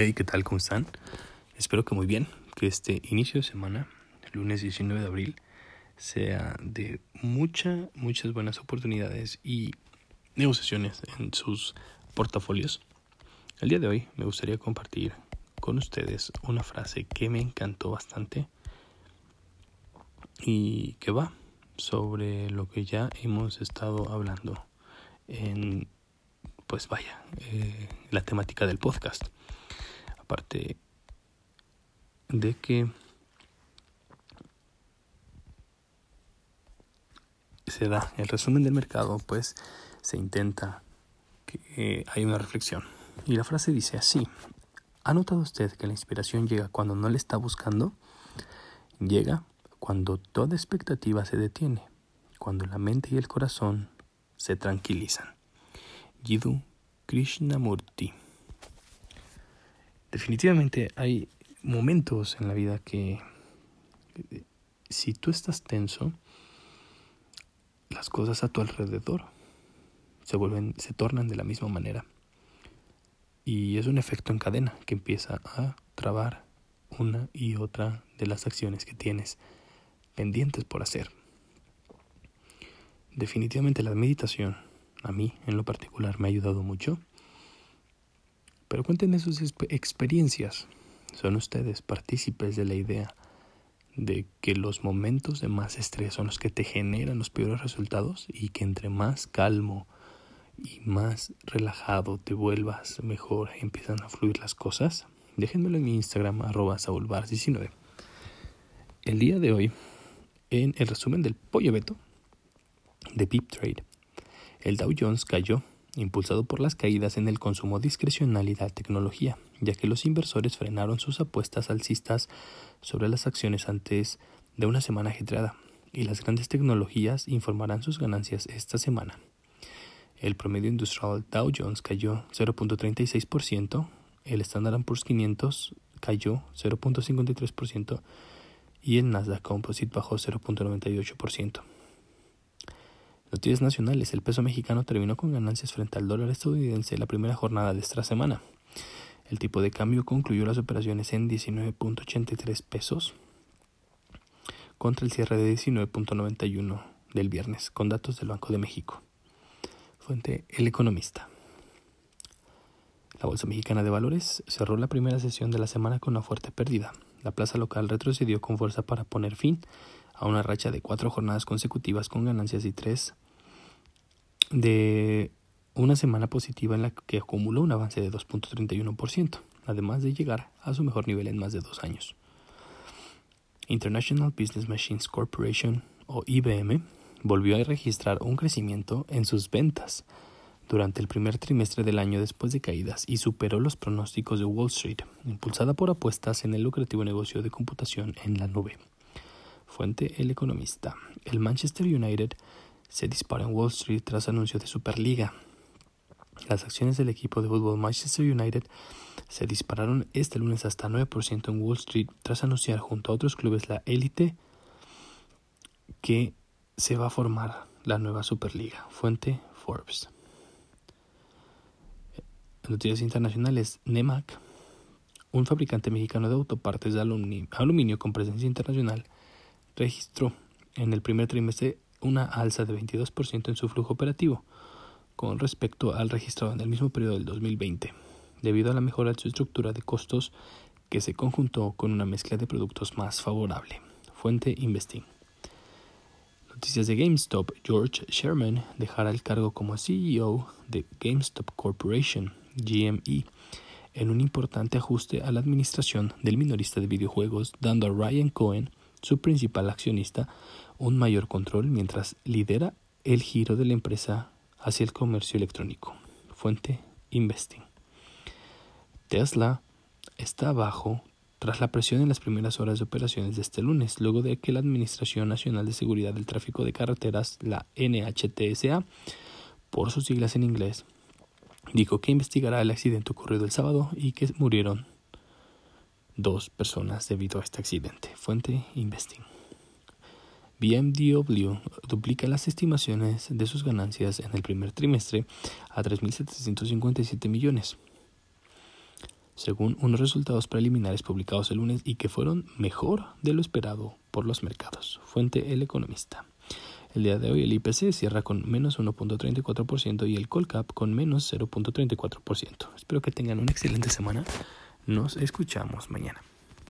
Hey, ¿qué tal? ¿Cómo están? Espero que muy bien, que este inicio de semana, el lunes 19 de abril, sea de muchas, muchas buenas oportunidades y negociaciones en sus portafolios. El día de hoy me gustaría compartir con ustedes una frase que me encantó bastante y que va sobre lo que ya hemos estado hablando en, pues vaya, eh, la temática del podcast parte de que se da el resumen del mercado, pues se intenta que hay una reflexión. Y la frase dice así, ¿ha notado usted que la inspiración llega cuando no le está buscando? Llega cuando toda expectativa se detiene, cuando la mente y el corazón se tranquilizan. Jiddu Krishnamurti definitivamente hay momentos en la vida que si tú estás tenso, las cosas a tu alrededor se vuelven, se tornan de la misma manera. Y es un efecto en cadena que empieza a trabar una y otra de las acciones que tienes pendientes por hacer. Definitivamente la meditación, a mí en lo particular, me ha ayudado mucho pero cuéntenme sus experiencias. Son ustedes partícipes de la idea de que los momentos de más estrés son los que te generan los peores resultados y que entre más calmo y más relajado te vuelvas, mejor empiezan a fluir las cosas. Déjenmelo en mi Instagram, arroba saulbars19. El día de hoy, en el resumen del pollo beto de Pip Trade, el Dow Jones cayó impulsado por las caídas en el consumo discrecional y la tecnología, ya que los inversores frenaron sus apuestas alcistas sobre las acciones antes de una semana ajetreada, y las grandes tecnologías informarán sus ganancias esta semana. El promedio industrial Dow Jones cayó 0.36%, el Standard Poor's 500 cayó 0.53% y el Nasdaq Composite bajó 0.98%. Noticias nacionales. El peso mexicano terminó con ganancias frente al dólar estadounidense la primera jornada de esta semana. El tipo de cambio concluyó las operaciones en 19.83 pesos contra el cierre de 19.91 del viernes, con datos del Banco de México. Fuente El Economista. La Bolsa Mexicana de Valores cerró la primera sesión de la semana con una fuerte pérdida. La plaza local retrocedió con fuerza para poner fin a una racha de cuatro jornadas consecutivas con ganancias y tres de una semana positiva en la que acumuló un avance de 2.31%, además de llegar a su mejor nivel en más de dos años. International Business Machines Corporation, o IBM, volvió a registrar un crecimiento en sus ventas durante el primer trimestre del año después de caídas y superó los pronósticos de Wall Street, impulsada por apuestas en el lucrativo negocio de computación en la nube. Fuente El Economista. El Manchester United se dispara en Wall Street tras anuncio de Superliga. Las acciones del equipo de fútbol Manchester United se dispararon este lunes hasta 9% en Wall Street tras anunciar junto a otros clubes la élite que se va a formar la nueva Superliga. Fuente Forbes. Noticias internacionales. NEMAC, un fabricante mexicano de autopartes de aluminio con presencia internacional, registró en el primer trimestre una alza de 22% en su flujo operativo con respecto al registrado en el mismo periodo del 2020, debido a la mejora de su estructura de costos que se conjuntó con una mezcla de productos más favorable. Fuente Investing. Noticias de GameStop. George Sherman dejará el cargo como CEO de GameStop Corporation, GME, en un importante ajuste a la administración del minorista de videojuegos, dando a Ryan Cohen su principal accionista, un mayor control mientras lidera el giro de la empresa hacia el comercio electrónico. Fuente Investing. Tesla está abajo tras la presión en las primeras horas de operaciones de este lunes, luego de que la Administración Nacional de Seguridad del Tráfico de Carreteras, la NHTSA, por sus siglas en inglés, dijo que investigará el accidente ocurrido el sábado y que murieron dos personas debido a este accidente. Fuente Investing. BMW duplica las estimaciones de sus ganancias en el primer trimestre a 3.757 millones. según unos resultados preliminares publicados el lunes y que fueron mejor de lo esperado por los mercados. Fuente El Economista. El día de hoy el IPC cierra con menos 1.34% y el Colcap con menos 0.34%. Espero que tengan una excelente semana. Nos escuchamos mañana.